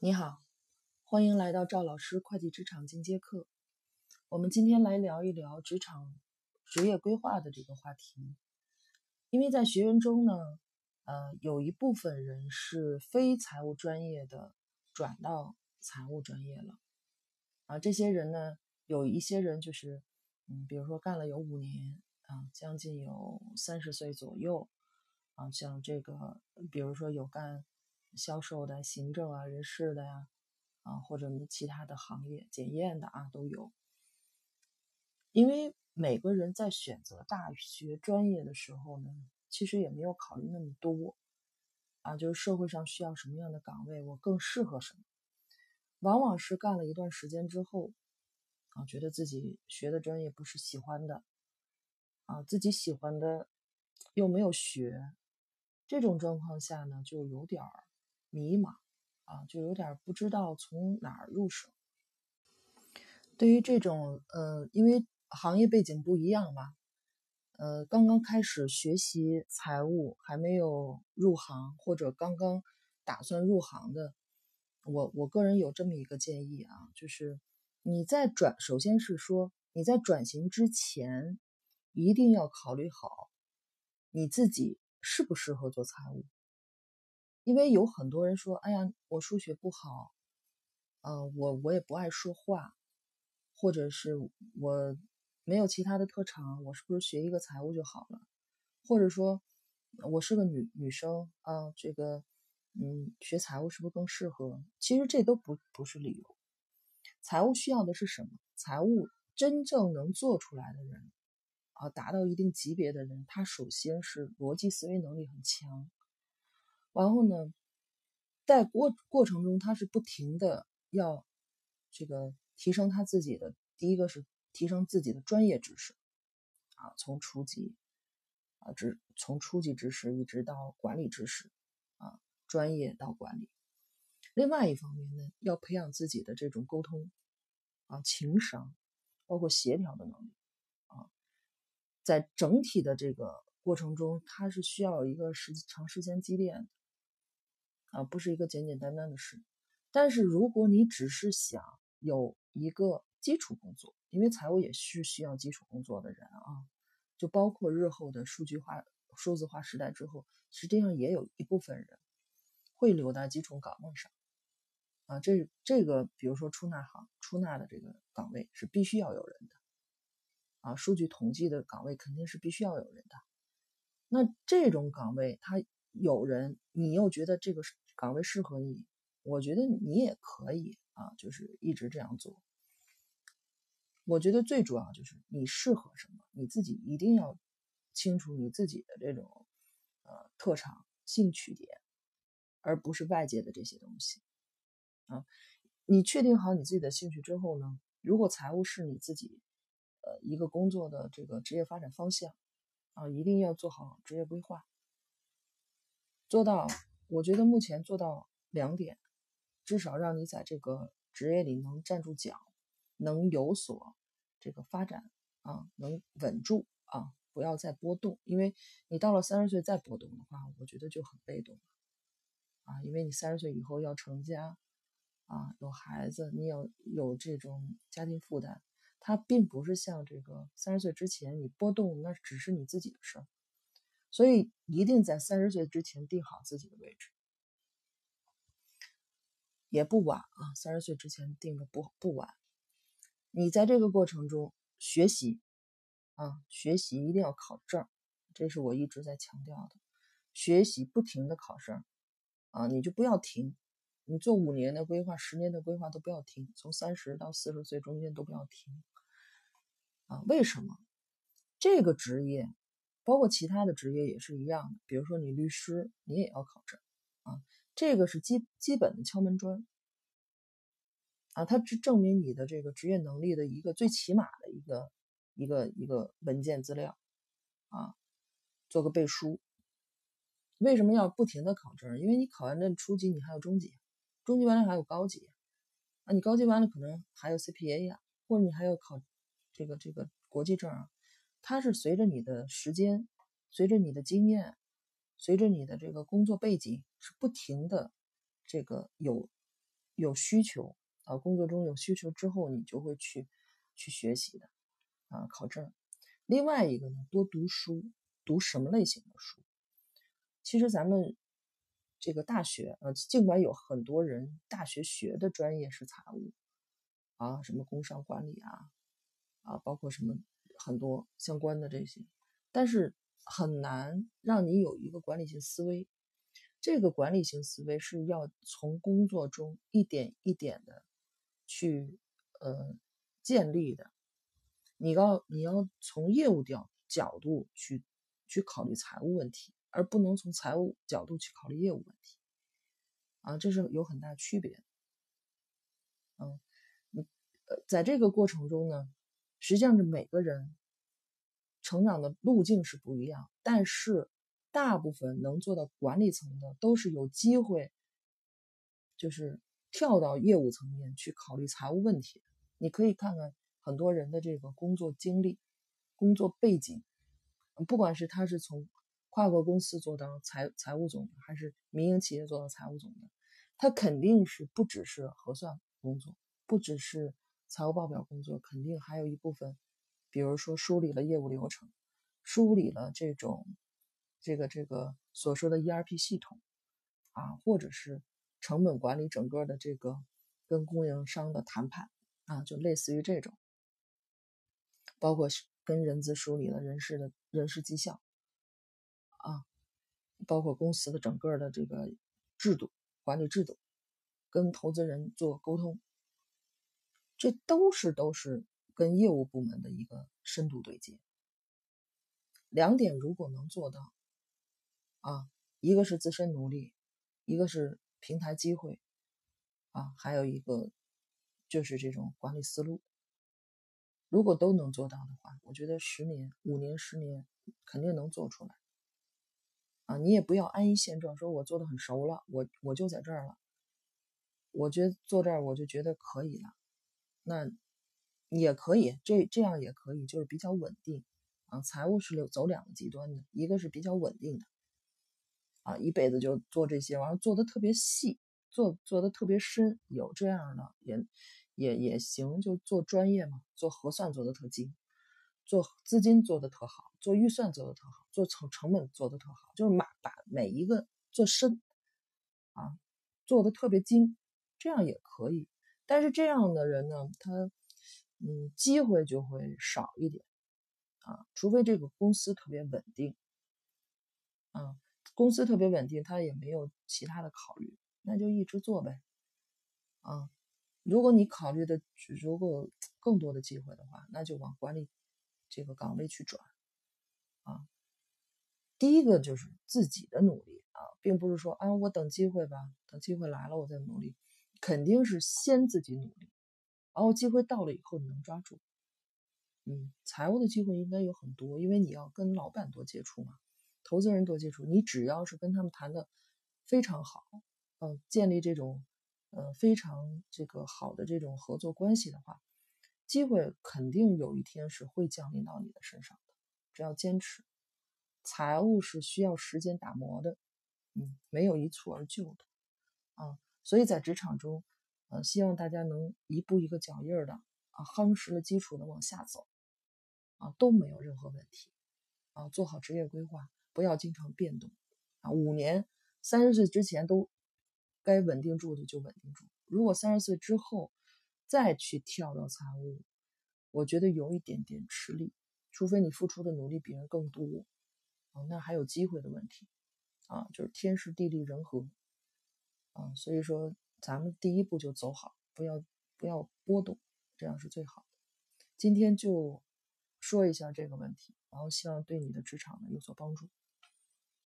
你好，欢迎来到赵老师会计职场进阶课。我们今天来聊一聊职场职业规划的这个话题。因为在学员中呢，呃，有一部分人是非财务专业的，转到财务专业了。啊，这些人呢，有一些人就是，嗯，比如说干了有五年，啊，将近有三十岁左右，啊，像这个，比如说有干。销售的、行政啊、人事的呀，啊，或者你其他的行业、检验的啊，都有。因为每个人在选择大学专业的时候呢，其实也没有考虑那么多，啊，就是社会上需要什么样的岗位，我更适合什么。往往是干了一段时间之后，啊，觉得自己学的专业不是喜欢的，啊，自己喜欢的又没有学，这种状况下呢，就有点儿。迷茫啊，就有点不知道从哪儿入手。对于这种呃，因为行业背景不一样嘛，呃，刚刚开始学习财务，还没有入行或者刚刚打算入行的，我我个人有这么一个建议啊，就是你在转，首先是说你在转型之前，一定要考虑好你自己适不适合做财务。因为有很多人说：“哎呀，我数学不好，嗯，我我也不爱说话，或者是我没有其他的特长，我是不是学一个财务就好了？或者说，我是个女女生啊，这个，嗯，学财务是不是更适合？其实这都不不是理由。财务需要的是什么？财务真正能做出来的人，啊，达到一定级别的人，他首先是逻辑思维能力很强。”然后呢，在过过程中，他是不停的要这个提升他自己的。第一个是提升自己的专业知识，啊，从初级啊，知从初级知识一直到管理知识，啊，专业到管理。另外一方面呢，要培养自己的这种沟通啊、情商，包括协调的能力啊，在整体的这个过程中，他是需要一个时长时间积淀。啊，不是一个简简单单的事。但是如果你只是想有一个基础工作，因为财务也是需要基础工作的人啊，就包括日后的数据化、数字化时代之后，实际上也有一部分人会留在基础岗位上。啊，这这个，比如说出纳行、出纳的这个岗位是必须要有人的。啊，数据统计的岗位肯定是必须要有人的。那这种岗位，它。有人，你又觉得这个岗位适合你，我觉得你也可以啊，就是一直这样做。我觉得最主要就是你适合什么，你自己一定要清楚你自己的这种呃特长、兴趣点，而不是外界的这些东西啊。你确定好你自己的兴趣之后呢，如果财务是你自己呃一个工作的这个职业发展方向啊，一定要做好职业规划。做到，我觉得目前做到两点，至少让你在这个职业里能站住脚，能有所这个发展啊，能稳住啊，不要再波动。因为你到了三十岁再波动的话，我觉得就很被动了啊。因为你三十岁以后要成家啊，有孩子，你有有这种家庭负担，它并不是像这个三十岁之前你波动，那只是你自己的事儿。所以一定在三十岁之前定好自己的位置，也不晚啊。三十岁之前定的不不晚。你在这个过程中学习啊，学习一定要考证，这是我一直在强调的。学习不停的考证啊，你就不要停。你做五年的规划、十年的规划都不要停，从三十到四十岁中间都不要停啊。为什么？这个职业。包括其他的职业也是一样的，比如说你律师，你也要考证啊，这个是基基本的敲门砖啊，它是证明你的这个职业能力的一个最起码的一个一个一个文件资料啊，做个背书。为什么要不停的考证？因为你考完这初级，你还有中级，中级完了还有高级啊，你高级完了可能还有 CPA 呀，或者你还要考这个这个国际证啊。它是随着你的时间，随着你的经验，随着你的这个工作背景，是不停的这个有有需求啊，工作中有需求之后，你就会去去学习的啊，考证。另外一个呢，多读书，读什么类型的书？其实咱们这个大学啊，尽管有很多人大学学的专业是财务啊，什么工商管理啊，啊，包括什么很多相关的这些，但是很难让你有一个管理性思维。这个管理性思维是要从工作中一点一点的去呃建立的。你要你要从业务角角度去去考虑财务问题，而不能从财务角度去考虑业务问题啊，这是有很大区别。嗯，你呃在这个过程中呢，实际上是每个人成长的路径是不一样，但是。大部分能做到管理层的，都是有机会，就是跳到业务层面去考虑财务问题。你可以看看很多人的这个工作经历、工作背景，不管是他是从跨国公司做到财财务总的，还是民营企业做到财务总的，他肯定是不只是核算工作，不只是财务报表工作，肯定还有一部分，比如说梳理了业务流程，梳理了这种。这个这个所说的 ERP 系统啊，或者是成本管理，整个的这个跟供应商的谈判啊，就类似于这种，包括跟人资梳理了人事的人事绩效啊，包括公司的整个的这个制度管理制度，跟投资人做沟通，这都是都是跟业务部门的一个深度对接。两点如果能做到。啊，一个是自身努力，一个是平台机会，啊，还有一个就是这种管理思路。如果都能做到的话，我觉得十年、五年、十年肯定能做出来。啊，你也不要安于现状，说我做的很熟了，我我就在这儿了，我觉得坐这儿我就觉得可以了，那也可以，这这样也可以，就是比较稳定。啊，财务是走两个极端的，一个是比较稳定的。啊，一辈子就做这些，完了做的特别细，做做的特别深，有这样的也也也行，就做专业嘛，做核算做的特精，做资金做的特好，做预算做的特好，做成成本做的特好，就是把把每一个做深，啊，做的特别精，这样也可以。但是这样的人呢，他嗯，机会就会少一点，啊，除非这个公司特别稳定，啊。公司特别稳定，他也没有其他的考虑，那就一直做呗。啊，如果你考虑的如果更多的机会的话，那就往管理这个岗位去转。啊，第一个就是自己的努力啊，并不是说啊我等机会吧，等机会来了我再努力，肯定是先自己努力，然后机会到了以后你能抓住。嗯，财务的机会应该有很多，因为你要跟老板多接触嘛。投资人多接触，你只要是跟他们谈的非常好，嗯，建立这种呃非常这个好的这种合作关系的话，机会肯定有一天是会降临到你的身上的。只要坚持，财务是需要时间打磨的，嗯，没有一蹴而就的啊。所以在职场中，呃，希望大家能一步一个脚印儿的啊，夯实了基础的往下走，啊，都没有任何问题啊，做好职业规划。不要经常变动啊！五年三十岁之前都该稳定住的就稳定住。如果三十岁之后再去跳到财务，我觉得有一点点吃力。除非你付出的努力比人更多啊，那还有机会的问题啊，就是天时地利人和啊。所以说，咱们第一步就走好，不要不要波动，这样是最好的。今天就说一下这个问题，然后希望对你的职场呢有所帮助。